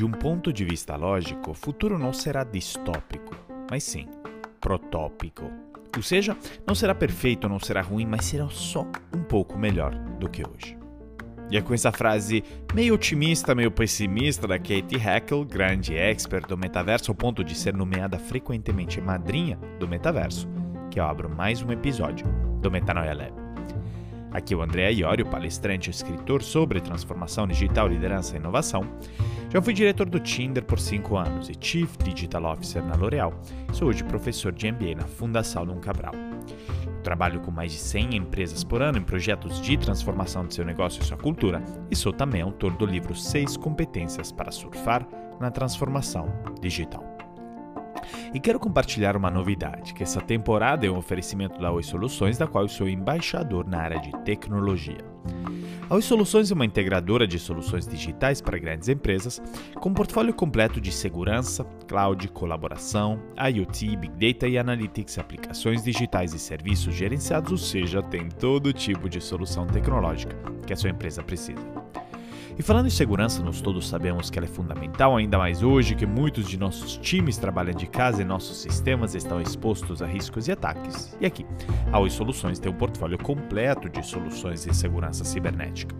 De um ponto de vista lógico, o futuro não será distópico, mas sim protópico. Ou seja, não será perfeito, não será ruim, mas será só um pouco melhor do que hoje. E é com essa frase meio otimista, meio pessimista da Katie Hackle, grande expert do metaverso ao ponto de ser nomeada frequentemente madrinha do metaverso, que eu abro mais um episódio do Metanoia Lab. Aqui é o André Iorio, palestrante e escritor sobre transformação digital, liderança e inovação. Já fui diretor do Tinder por 5 anos e Chief Digital Officer na L'Oréal. Sou hoje professor de MBA na Fundação Dom Cabral. Trabalho com mais de 100 empresas por ano em projetos de transformação de seu negócio e sua cultura e sou também autor do livro 6 Competências para Surfar na Transformação Digital. E quero compartilhar uma novidade, que essa temporada é um oferecimento da Oi Soluções, da qual eu sou embaixador na área de tecnologia. A Oi Soluções é uma integradora de soluções digitais para grandes empresas, com um portfólio completo de segurança, cloud, colaboração, IoT, Big Data e Analytics, aplicações digitais e serviços gerenciados, ou seja, tem todo tipo de solução tecnológica que a sua empresa precisa. E falando em segurança, nós todos sabemos que ela é fundamental, ainda mais hoje que muitos de nossos times trabalham de casa e nossos sistemas estão expostos a riscos e ataques. E aqui, a Oi Soluções tem um portfólio completo de soluções de segurança cibernética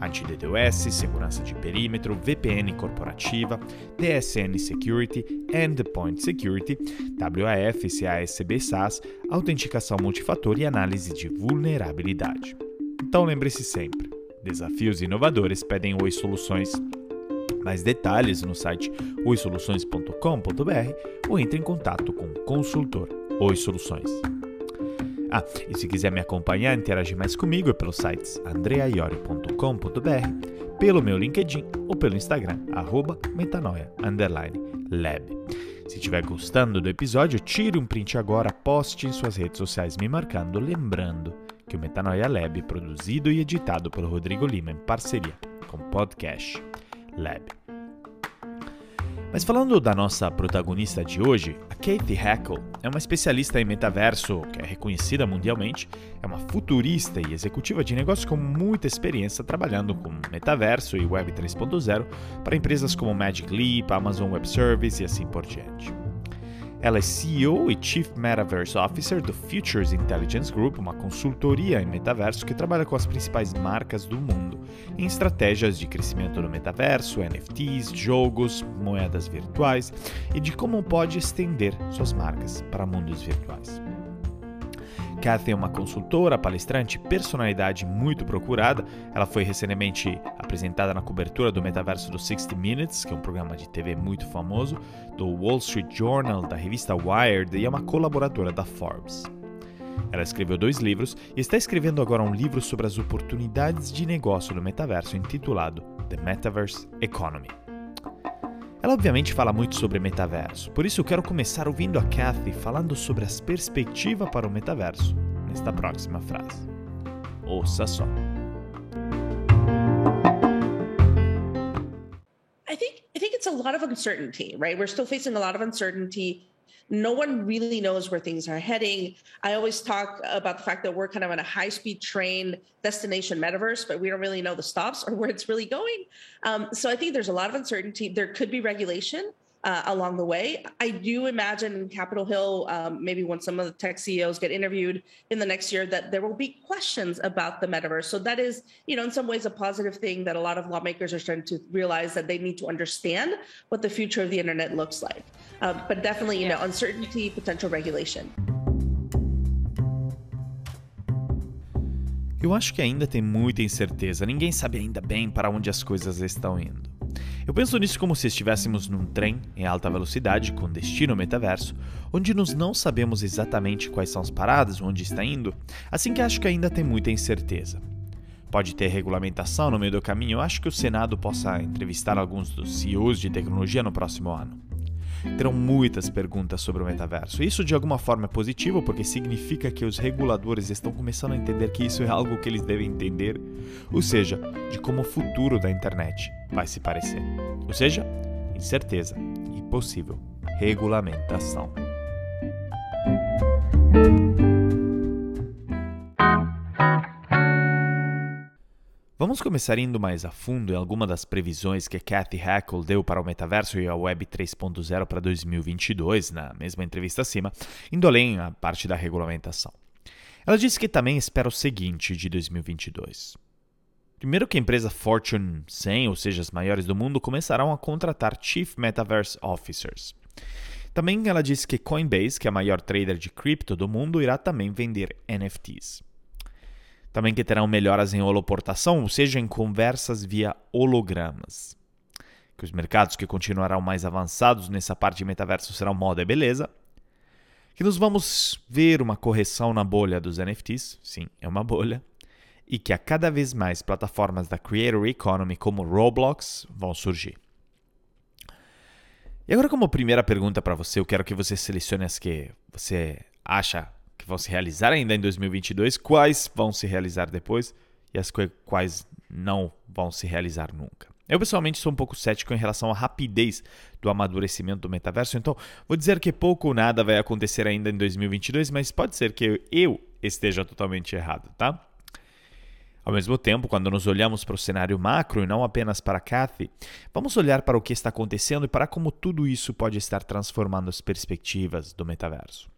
anti-DDoS, segurança de perímetro, VPN corporativa, DSN Security, Endpoint Security, WAF, CASB SaaS, autenticação multifator e análise de vulnerabilidade. Então lembre-se sempre, Desafios inovadores pedem Oi Soluções. Mais detalhes no site oisoluções.com.br ou entre em contato com o consultor Oi Soluções. Ah, e se quiser me acompanhar, interagir mais comigo é pelos sites andreaiori.com.br, pelo meu LinkedIn ou pelo Instagram, arroba. Se estiver gostando do episódio, tire um print agora, poste em suas redes sociais me marcando, lembrando que o Metanoia Lab é produzido e editado por Rodrigo Lima em parceria com o Podcast Lab. Mas falando da nossa protagonista de hoje, a Katie Hackle é uma especialista em metaverso que é reconhecida mundialmente, é uma futurista e executiva de negócios com muita experiência trabalhando com metaverso e Web 3.0 para empresas como Magic Leap, Amazon Web Service e assim por diante. Ela é CEO e Chief Metaverse Officer do Futures Intelligence Group, uma consultoria em metaverso que trabalha com as principais marcas do mundo em estratégias de crescimento no metaverso, NFTs, jogos, moedas virtuais e de como pode estender suas marcas para mundos virtuais. Kathy é uma consultora, palestrante, personalidade muito procurada. Ela foi recentemente apresentada na cobertura do metaverso do 60 Minutes, que é um programa de TV muito famoso, do Wall Street Journal, da revista Wired e é uma colaboradora da Forbes. Ela escreveu dois livros e está escrevendo agora um livro sobre as oportunidades de negócio no metaverso intitulado The Metaverse Economy. Ela obviamente fala muito sobre metaverso, por isso eu quero começar ouvindo a Kathy falando sobre as perspectivas para o metaverso nesta próxima frase. Ouça só. I think I think it's a lot of uncertainty, right? We're still facing a lot of uncertainty no one really knows where things are heading. I always talk about the fact that we're kind of on a high speed train destination metaverse, but we don't really know the stops or where it's really going. Um, so I think there's a lot of uncertainty. There could be regulation uh, along the way. I do imagine in Capitol Hill, um, maybe when some of the tech CEOs get interviewed in the next year, that there will be questions about the metaverse. So that is, you know, in some ways a positive thing that a lot of lawmakers are starting to realize that they need to understand what the future of the internet looks like. Uh, but definitely, you know, uncertainty, potential regulation. Eu acho que ainda tem muita incerteza. Ninguém sabe ainda bem para onde as coisas estão indo. Eu penso nisso como se estivéssemos num trem em alta velocidade com destino metaverso, onde nós não sabemos exatamente quais são as paradas, onde está indo, assim que acho que ainda tem muita incerteza. Pode ter regulamentação no meio do caminho, eu acho que o Senado possa entrevistar alguns dos CEOs de tecnologia no próximo ano terão muitas perguntas sobre o metaverso. Isso de alguma forma é positivo porque significa que os reguladores estão começando a entender que isso é algo que eles devem entender, ou seja, de como o futuro da internet vai se parecer. Ou seja, incerteza e possível regulamentação. Vamos começar indo mais a fundo em alguma das previsões que Kathy Hackle deu para o metaverso e a Web 3.0 para 2022, na mesma entrevista acima, indo além a parte da regulamentação. Ela disse que também espera o seguinte de 2022. Primeiro que a empresa Fortune 100, ou seja, as maiores do mundo, começarão a contratar Chief Metaverse Officers. Também ela disse que Coinbase, que é a maior trader de cripto do mundo, irá também vender NFTs. Também que terão melhoras em holoportação, ou seja, em conversas via hologramas. Que os mercados que continuarão mais avançados nessa parte de metaverso serão moda e beleza. Que nós vamos ver uma correção na bolha dos NFTs, sim, é uma bolha. E que a cada vez mais plataformas da Creator Economy como Roblox vão surgir. E agora, como primeira pergunta para você, eu quero que você selecione as que você acha vão se realizar ainda em 2022, quais vão se realizar depois e as quais não vão se realizar nunca. Eu pessoalmente sou um pouco cético em relação à rapidez do amadurecimento do metaverso, então vou dizer que pouco ou nada vai acontecer ainda em 2022, mas pode ser que eu esteja totalmente errado, tá? Ao mesmo tempo, quando nos olhamos para o cenário macro e não apenas para Cathy, vamos olhar para o que está acontecendo e para como tudo isso pode estar transformando as perspectivas do metaverso.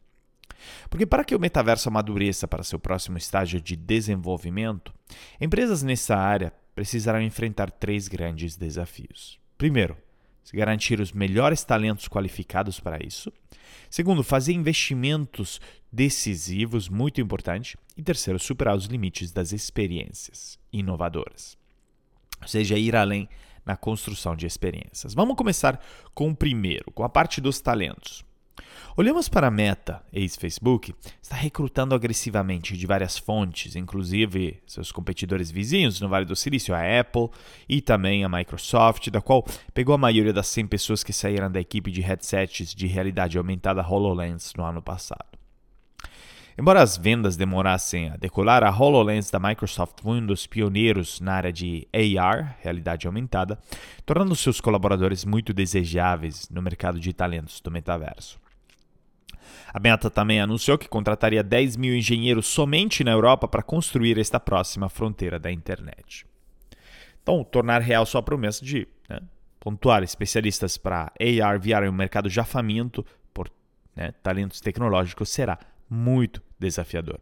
Porque para que o metaverso amadureça para seu próximo estágio de desenvolvimento, empresas nessa área precisarão enfrentar três grandes desafios. Primeiro, garantir os melhores talentos qualificados para isso. Segundo, fazer investimentos decisivos, muito importante. E terceiro, superar os limites das experiências inovadoras. Ou seja, ir além na construção de experiências. Vamos começar com o primeiro, com a parte dos talentos. Olhamos para a Meta, ex-Facebook, está recrutando agressivamente de várias fontes, inclusive seus competidores vizinhos no Vale do Silício, a Apple e também a Microsoft, da qual pegou a maioria das 100 pessoas que saíram da equipe de headsets de realidade aumentada HoloLens no ano passado. Embora as vendas demorassem a decolar, a HoloLens da Microsoft foi um dos pioneiros na área de AR, realidade aumentada, tornando seus colaboradores muito desejáveis no mercado de talentos do metaverso. A Meta também anunciou que contrataria 10 mil engenheiros somente na Europa para construir esta próxima fronteira da internet. Então, tornar real sua promessa de né, pontuar especialistas para AR, VR em um mercado já faminto por né, talentos tecnológicos será muito desafiador.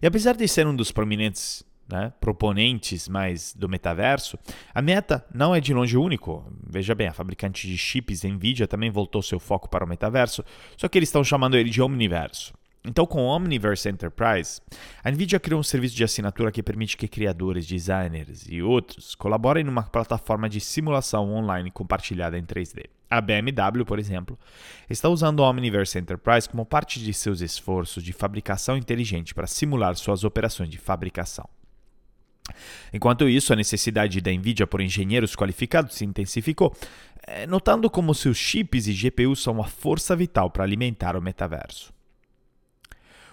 E apesar de ser um dos prominentes né, proponentes mais do metaverso, a Meta não é de longe único. Veja bem, a fabricante de chips Nvidia também voltou seu foco para o metaverso, só que eles estão chamando ele de Omniverso. Então, com o Omniverse Enterprise, a NVIDIA criou um serviço de assinatura que permite que criadores, designers e outros colaborem numa plataforma de simulação online compartilhada em 3D. A BMW, por exemplo, está usando o Omniverse Enterprise como parte de seus esforços de fabricação inteligente para simular suas operações de fabricação. Enquanto isso, a necessidade da Nvidia por engenheiros qualificados se intensificou, eh, notando como seus chips e GPUs são uma força vital para alimentar o metaverso.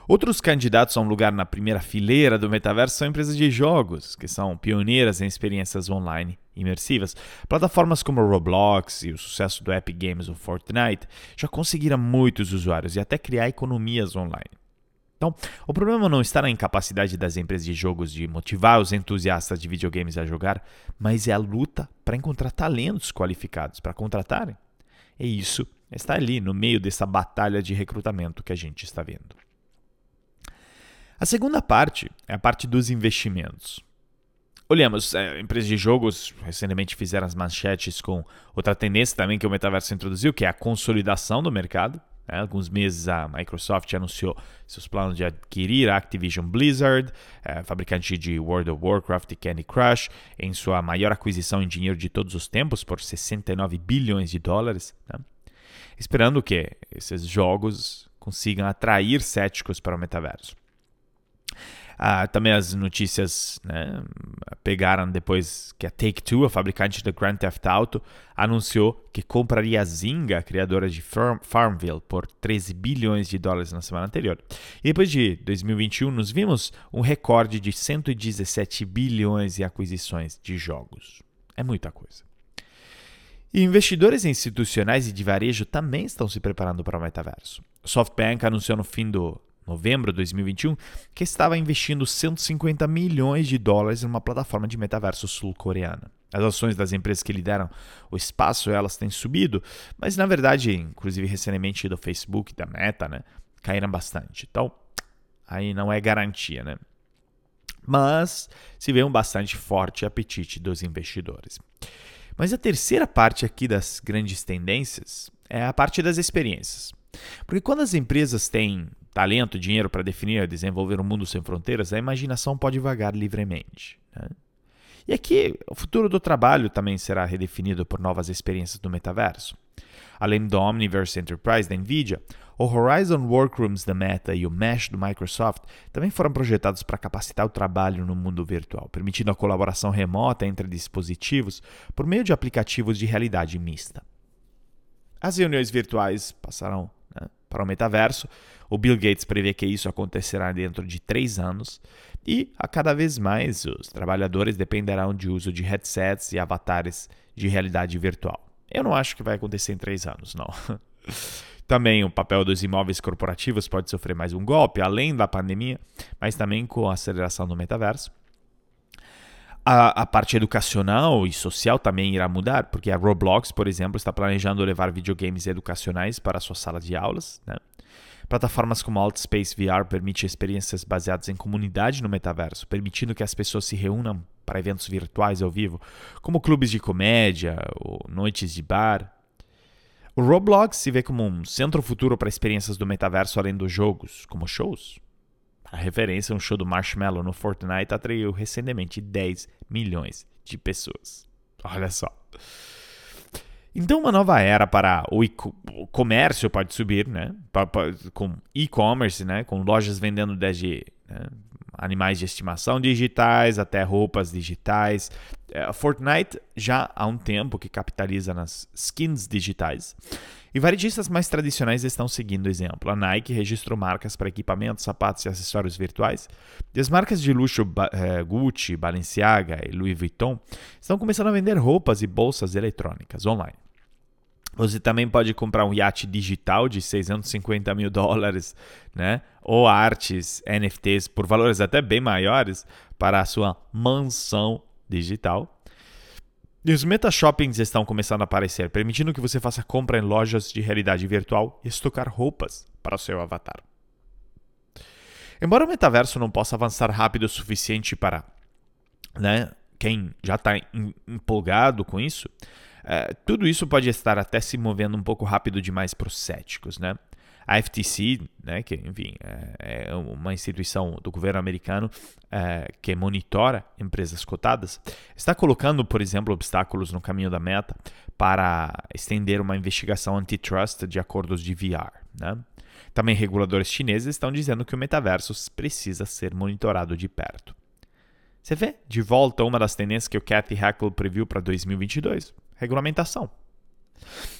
Outros candidatos a um lugar na primeira fileira do metaverso são empresas de jogos, que são pioneiras em experiências online imersivas. Plataformas como Roblox e o sucesso do Epic Games ou Fortnite já conseguiram muitos usuários e até criar economias online. Então, o problema não está na incapacidade das empresas de jogos de motivar os entusiastas de videogames a jogar, mas é a luta para encontrar talentos qualificados para contratarem. E isso está ali no meio dessa batalha de recrutamento que a gente está vendo. A segunda parte é a parte dos investimentos. Olhamos, é, empresas de jogos recentemente fizeram as manchetes com outra tendência também que o metaverso introduziu, que é a consolidação do mercado. Há alguns meses a Microsoft anunciou seus planos de adquirir a Activision Blizzard, é, fabricante de World of Warcraft e Candy Crush, em sua maior aquisição em dinheiro de todos os tempos, por 69 bilhões de dólares, né? esperando que esses jogos consigam atrair céticos para o metaverso. Ah, também as notícias né, pegaram depois que a Take-Two, a fabricante do Grand Theft Auto, anunciou que compraria a Zynga, criadora de Farm Farmville, por 13 bilhões de dólares na semana anterior. E depois de 2021, nos vimos um recorde de 117 bilhões em aquisições de jogos. É muita coisa. E investidores institucionais e de varejo também estão se preparando para o metaverso. SoftBank anunciou no fim do novembro de 2021, que estava investindo 150 milhões de dólares em uma plataforma de metaverso sul-coreana. As ações das empresas que lideram o espaço, elas têm subido, mas na verdade, inclusive recentemente do Facebook, da Meta, né, caíram bastante. Então, aí não é garantia, né? Mas se vê um bastante forte apetite dos investidores. Mas a terceira parte aqui das grandes tendências é a parte das experiências. Porque quando as empresas têm talento, dinheiro para definir desenvolver um mundo sem fronteiras, a imaginação pode vagar livremente. Né? E aqui, o futuro do trabalho também será redefinido por novas experiências do metaverso. Além do Omniverse Enterprise da NVIDIA, o Horizon Workrooms da Meta e o Mesh do Microsoft também foram projetados para capacitar o trabalho no mundo virtual, permitindo a colaboração remota entre dispositivos por meio de aplicativos de realidade mista. As reuniões virtuais passarão para o metaverso. O Bill Gates prevê que isso acontecerá dentro de três anos e, a cada vez mais, os trabalhadores dependerão de uso de headsets e avatares de realidade virtual. Eu não acho que vai acontecer em três anos, não. Também o papel dos imóveis corporativos pode sofrer mais um golpe, além da pandemia, mas também com a aceleração do metaverso. A, a, parte educacional e social também irá mudar, porque a Roblox, por exemplo, está planejando levar videogames educacionais para a sua sala de aulas. Né? Plataformas como Altspace VR permitem experiências baseadas em comunidade no metaverso, permitindo que as pessoas se reúnam para eventos virtuais ao vivo, como clubes de comédia ou noites de bar. O Roblox se vê como um centro futuro para experiências do metaverso além dos jogos, como shows. A referência, um show do Marshmallow no Fortnite atraiu recentemente 10 milhões de pessoas. Olha só. Então, uma nova era para o, e comércio pode subir, né? Com e-commerce, né? Com lojas vendendo desde né? Animais de estimação digitais até roupas digitais. A é, Fortnite já há um tempo que capitaliza nas skins digitais. E varejistas mais tradicionais estão seguindo o exemplo. A Nike registrou marcas para equipamentos, sapatos e acessórios virtuais. E as marcas de luxo eh, Gucci, Balenciaga e Louis Vuitton estão começando a vender roupas e bolsas eletrônicas online. Você também pode comprar um iate digital de 650 mil dólares, né? Ou artes, NFTs por valores até bem maiores para a sua mansão digital. E os meta shoppings estão começando a aparecer, permitindo que você faça compra em lojas de realidade virtual e estocar roupas para o seu avatar. Embora o metaverso não possa avançar rápido o suficiente para né, quem já está empolgado com isso, é, tudo isso pode estar até se movendo um pouco rápido demais para os céticos. Né? A FTC, né, que enfim é, é uma instituição do governo americano é, que monitora empresas cotadas, está colocando, por exemplo, obstáculos no caminho da meta para estender uma investigação antitrust de acordos de VR. Né? Também reguladores chineses estão dizendo que o metaverso precisa ser monitorado de perto. Você vê de volta uma das tendências que o Cathy Hackle previu para 2022: regulamentação.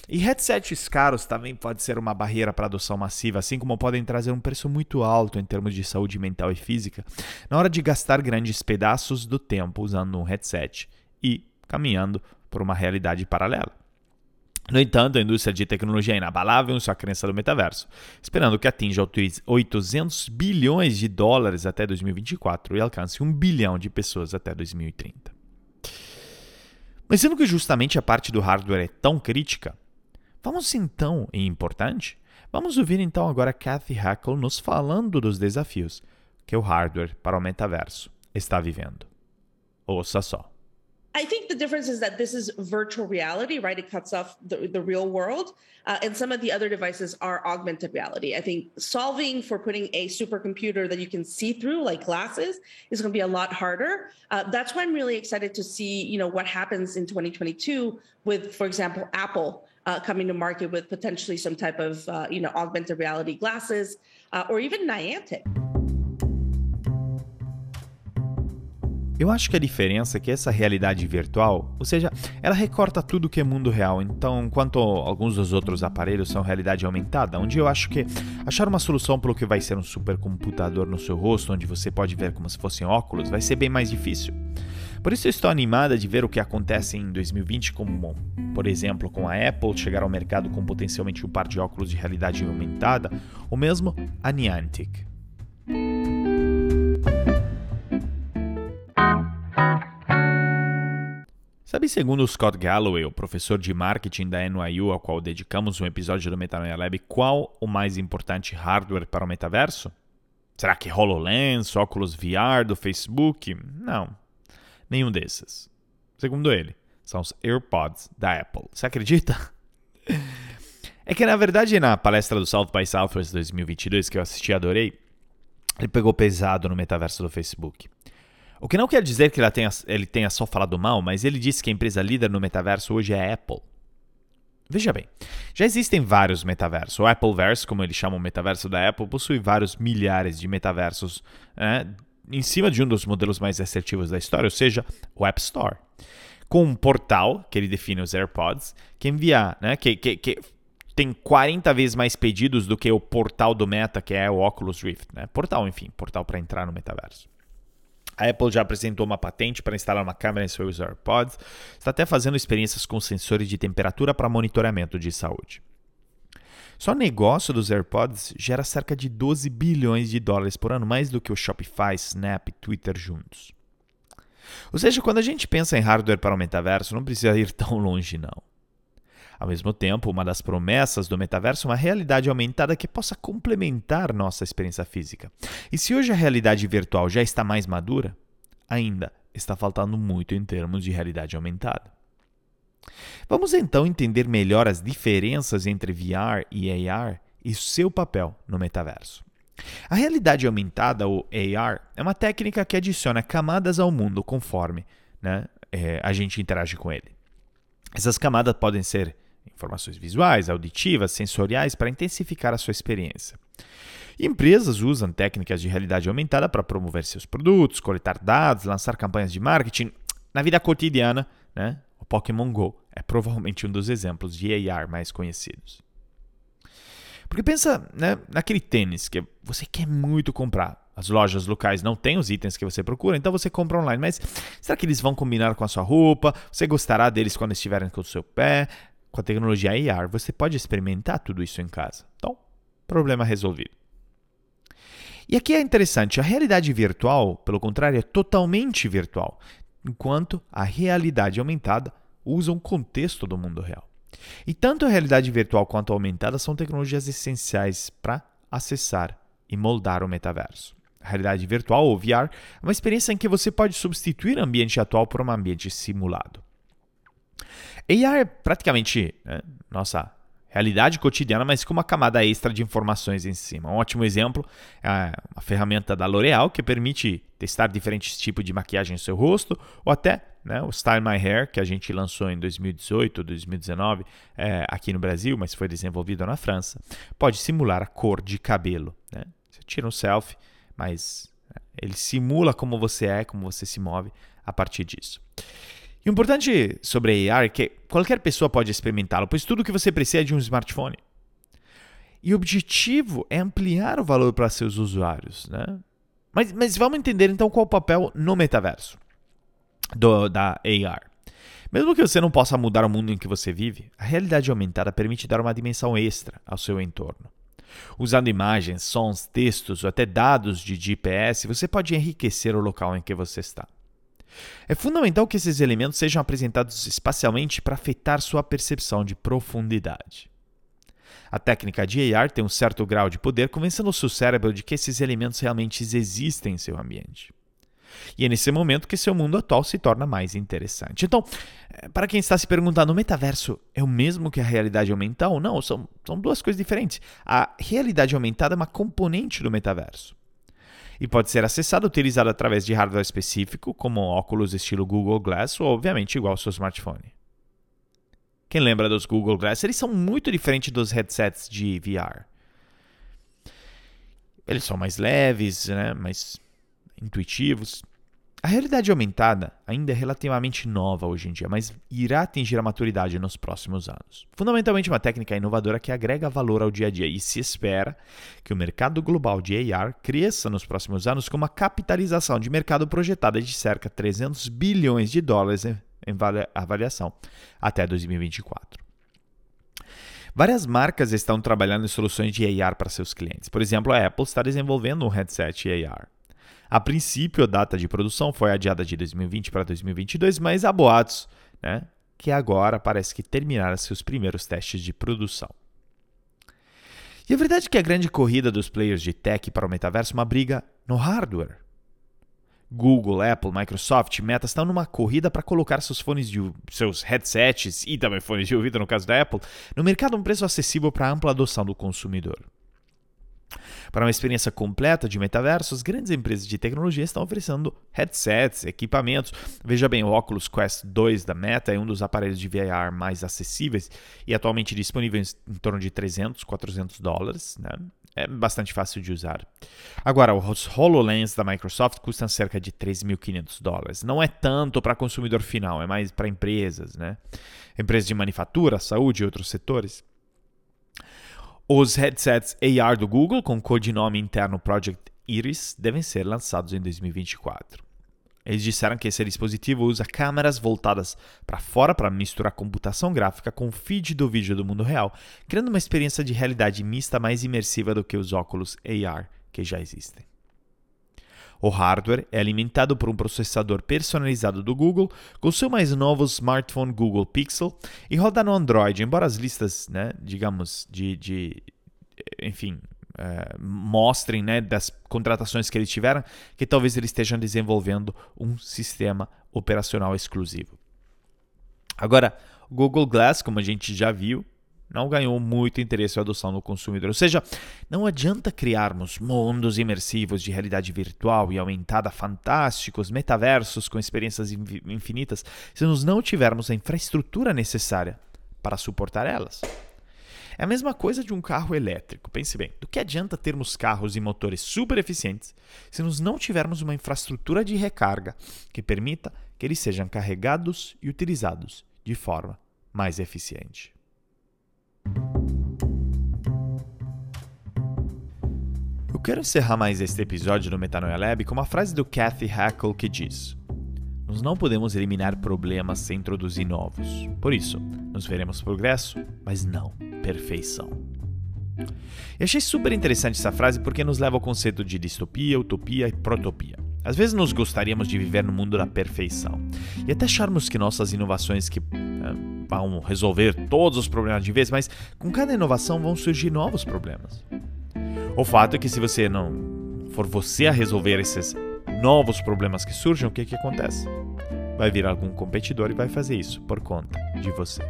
E headsets caros também pode ser uma barreira para adoção massiva, assim como podem trazer um preço muito alto em termos de saúde mental e física, na hora de gastar grandes pedaços do tempo usando um headset e caminhando por uma realidade paralela. No entanto, a indústria de tecnologia é inabalável em sua crença do metaverso, esperando que atinja 800 bilhões de dólares até 2024 e alcance 1 bilhão de pessoas até 2030. Mas sendo que justamente a parte do hardware é tão crítica, vamos então, e importante, vamos ouvir então agora Kathy Hackle nos falando dos desafios que o hardware para o metaverso está vivendo. Ouça só. I think the difference is that this is virtual reality, right? It cuts off the, the real world. Uh, and some of the other devices are augmented reality. I think solving for putting a supercomputer that you can see through, like glasses, is going to be a lot harder. Uh, that's why I'm really excited to see, you know, what happens in 2022 with, for example, Apple uh, coming to market with potentially some type of, uh, you know, augmented reality glasses, uh, or even Niantic. Eu acho que a diferença é que essa realidade virtual, ou seja, ela recorta tudo que é mundo real. Então, enquanto alguns dos outros aparelhos são realidade aumentada, onde eu acho que achar uma solução para o que vai ser um supercomputador no seu rosto, onde você pode ver como se fossem óculos, vai ser bem mais difícil. Por isso eu estou animada de ver o que acontece em 2020, como, por exemplo, com a Apple chegar ao mercado com potencialmente um par de óculos de realidade aumentada, ou mesmo a Niantic. Sabe, segundo Scott Galloway, o professor de marketing da NYU, ao qual dedicamos um episódio do Metanoia Lab, qual o mais importante hardware para o metaverso? Será que HoloLens, óculos VR do Facebook? Não, nenhum desses. Segundo ele, são os AirPods da Apple. Você acredita? É que, na verdade, na palestra do South by Southwest 2022, que eu assisti e adorei, ele pegou pesado no metaverso do Facebook. O que não quer dizer que tenha, ele tenha só falado mal, mas ele disse que a empresa líder no metaverso hoje é a Apple. Veja bem, já existem vários metaversos. O Appleverse, como eles chamam o metaverso da Apple, possui vários milhares de metaversos né, em cima de um dos modelos mais assertivos da história, ou seja, o App Store. Com um portal, que ele define os AirPods, que envia, né, que, que, que tem 40 vezes mais pedidos do que o portal do Meta, que é o Oculus Rift. Né? Portal, enfim, portal para entrar no metaverso. A Apple já apresentou uma patente para instalar uma câmera em seus AirPods, está até fazendo experiências com sensores de temperatura para monitoramento de saúde. Só o negócio dos AirPods gera cerca de 12 bilhões de dólares por ano, mais do que o Shopify, Snap e Twitter juntos. Ou seja, quando a gente pensa em hardware para o metaverso, não precisa ir tão longe, não. Ao mesmo tempo, uma das promessas do metaverso é uma realidade aumentada que possa complementar nossa experiência física. E se hoje a realidade virtual já está mais madura, ainda está faltando muito em termos de realidade aumentada. Vamos então entender melhor as diferenças entre VR e AR e seu papel no metaverso. A realidade aumentada, ou AR, é uma técnica que adiciona camadas ao mundo conforme né, é, a gente interage com ele. Essas camadas podem ser informações visuais, auditivas, sensoriais para intensificar a sua experiência. Empresas usam técnicas de realidade aumentada para promover seus produtos, coletar dados, lançar campanhas de marketing. Na vida cotidiana, né, o Pokémon Go é provavelmente um dos exemplos de AR mais conhecidos. Porque pensa né, naquele tênis que você quer muito comprar. As lojas locais não têm os itens que você procura, então você compra online. Mas será que eles vão combinar com a sua roupa? Você gostará deles quando estiverem com o seu pé? Com a tecnologia AR, você pode experimentar tudo isso em casa. Então, problema resolvido. E aqui é interessante, a realidade virtual, pelo contrário, é totalmente virtual, enquanto a realidade aumentada usa um contexto do mundo real. E tanto a realidade virtual quanto a aumentada são tecnologias essenciais para acessar e moldar o metaverso. A realidade virtual, ou VR, é uma experiência em que você pode substituir o ambiente atual por um ambiente simulado. AR é praticamente né, nossa realidade cotidiana, mas com uma camada extra de informações em cima. Um ótimo exemplo é a ferramenta da L'Oréal que permite testar diferentes tipos de maquiagem no seu rosto, ou até né, o Style My Hair, que a gente lançou em 2018 ou 2019 é, aqui no Brasil, mas foi desenvolvido na França, pode simular a cor de cabelo. Né? Você tira um selfie, mas né, ele simula como você é, como você se move a partir disso. E o importante sobre AR é que qualquer pessoa pode experimentá-lo, pois tudo que você precisa é de um smartphone. E o objetivo é ampliar o valor para seus usuários. Né? Mas, mas vamos entender então qual o papel no metaverso do, da AR. Mesmo que você não possa mudar o mundo em que você vive, a realidade aumentada permite dar uma dimensão extra ao seu entorno. Usando imagens, sons, textos ou até dados de GPS, você pode enriquecer o local em que você está. É fundamental que esses elementos sejam apresentados espacialmente para afetar sua percepção de profundidade. A técnica de AR tem um certo grau de poder, convencendo o seu cérebro de que esses elementos realmente existem em seu ambiente. E é nesse momento que seu mundo atual se torna mais interessante. Então, eh, para quem está se perguntando, o metaverso é o mesmo que a realidade aumentada? Não, são, são duas coisas diferentes. A realidade aumentada é uma componente do metaverso e pode ser acessado utilizado através de hardware específico, como óculos estilo Google Glass ou, obviamente, igual ao seu smartphone. Quem lembra dos Google Glass? Eles são muito diferentes dos headsets de VR. Eles são mais leves, né? mais intuitivos. A realidade aumentada ainda é relativamente nova hoje em dia, mas irá atingir a maturidade nos próximos anos. Fundamentalmente, uma técnica inovadora que agrega valor ao dia a dia e se espera que o mercado global de AR cresça nos próximos anos com uma capitalização de mercado projetada de cerca de 300 bilhões de dólares em avaliação até 2024. Várias marcas estão trabalhando em soluções de AR para seus clientes. Por exemplo, a Apple está desenvolvendo um headset AR. A princípio, a data de produção foi adiada de 2020 para 2022, mas há boatos né, que agora parece que terminaram seus primeiros testes de produção. E a verdade é que a grande corrida dos players de tech para o metaverso é uma briga no hardware. Google, Apple, Microsoft, Meta estão numa corrida para colocar seus fones de seus headsets e também fones de ouvido no caso da Apple no mercado a um preço acessível para ampla adoção do consumidor. Para uma experiência completa de metaverso, as grandes empresas de tecnologia estão oferecendo headsets, equipamentos. Veja bem, o Oculus Quest 2 da Meta é um dos aparelhos de VR mais acessíveis e atualmente disponível em torno de 300, 400 dólares. Né? É bastante fácil de usar. Agora, os HoloLens da Microsoft custam cerca de 3.500 dólares. Não é tanto para consumidor final, é mais para empresas, né? Empresas de manufatura, saúde e outros setores. Os headsets AR do Google, com codinome interno Project Iris, devem ser lançados em 2024. Eles disseram que esse dispositivo usa câmeras voltadas para fora para misturar computação gráfica com o feed do vídeo do mundo real, criando uma experiência de realidade mista mais imersiva do que os óculos AR que já existem. O hardware é alimentado por um processador personalizado do Google com seu mais novo smartphone Google Pixel e roda no Android, embora as listas, né, digamos, de, de enfim, é, mostrem né, das contratações que eles tiveram que talvez eles estejam desenvolvendo um sistema operacional exclusivo. Agora, o Google Glass, como a gente já viu, não ganhou muito interesse ou adoção no consumidor. Ou seja, não adianta criarmos mundos imersivos de realidade virtual e aumentada fantásticos, metaversos com experiências infinitas, se nós não tivermos a infraestrutura necessária para suportar elas. É a mesma coisa de um carro elétrico. Pense bem, do que adianta termos carros e motores super eficientes se nós não tivermos uma infraestrutura de recarga que permita que eles sejam carregados e utilizados de forma mais eficiente? Eu quero encerrar mais este episódio do Metanoia Lab com uma frase do Kathy Hackle que diz: Nós não podemos eliminar problemas sem introduzir novos. Por isso, nós veremos progresso, mas não perfeição. Eu achei super interessante essa frase porque nos leva ao conceito de distopia, utopia e protopia. Às vezes nós gostaríamos de viver no mundo da perfeição e até acharmos que nossas inovações que vão resolver todos os problemas de vez, mas com cada inovação vão surgir novos problemas. O fato é que se você não for você a resolver esses novos problemas que surgem, o que, que acontece? Vai vir algum competidor e vai fazer isso por conta de você.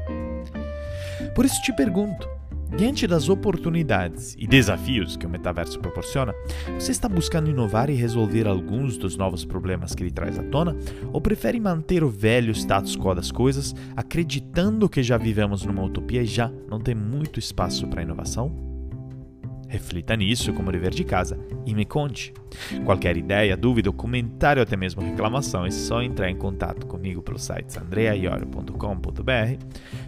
Por isso te pergunto, Diante das oportunidades e desafios que o metaverso proporciona, você está buscando inovar e resolver alguns dos novos problemas que ele traz à tona? Ou prefere manter o velho status quo das coisas, acreditando que já vivemos numa utopia e já não tem muito espaço para inovação? Reflita nisso como dever de casa e me conte. Qualquer ideia, dúvida, comentário ou até mesmo reclamação é só entrar em contato comigo pelo site andreaiorio.com.br,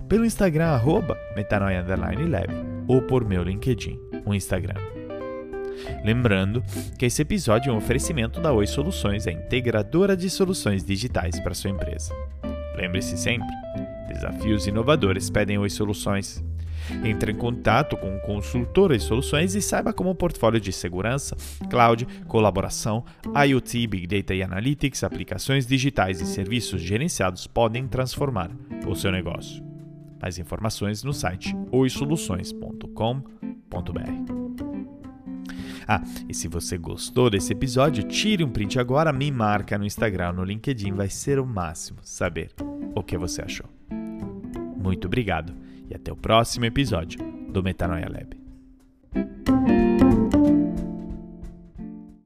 pelo Instagram arroba metanoia_lab ou por meu LinkedIn, o Instagram. Lembrando que esse episódio é um oferecimento da Oi Soluções, a integradora de soluções digitais para sua empresa. Lembre-se sempre, desafios inovadores pedem Oi Soluções. Entre em contato com um consultor de soluções e saiba como o portfólio de segurança, cloud, colaboração, IoT, Big Data e Analytics, aplicações digitais e serviços gerenciados podem transformar o seu negócio. Mais informações no site oisoluções.com.br. Ah, e se você gostou desse episódio, tire um print agora, me marca no Instagram, no LinkedIn, vai ser o máximo saber o que você achou. Muito obrigado e até o próximo episódio do Metanoia Lab.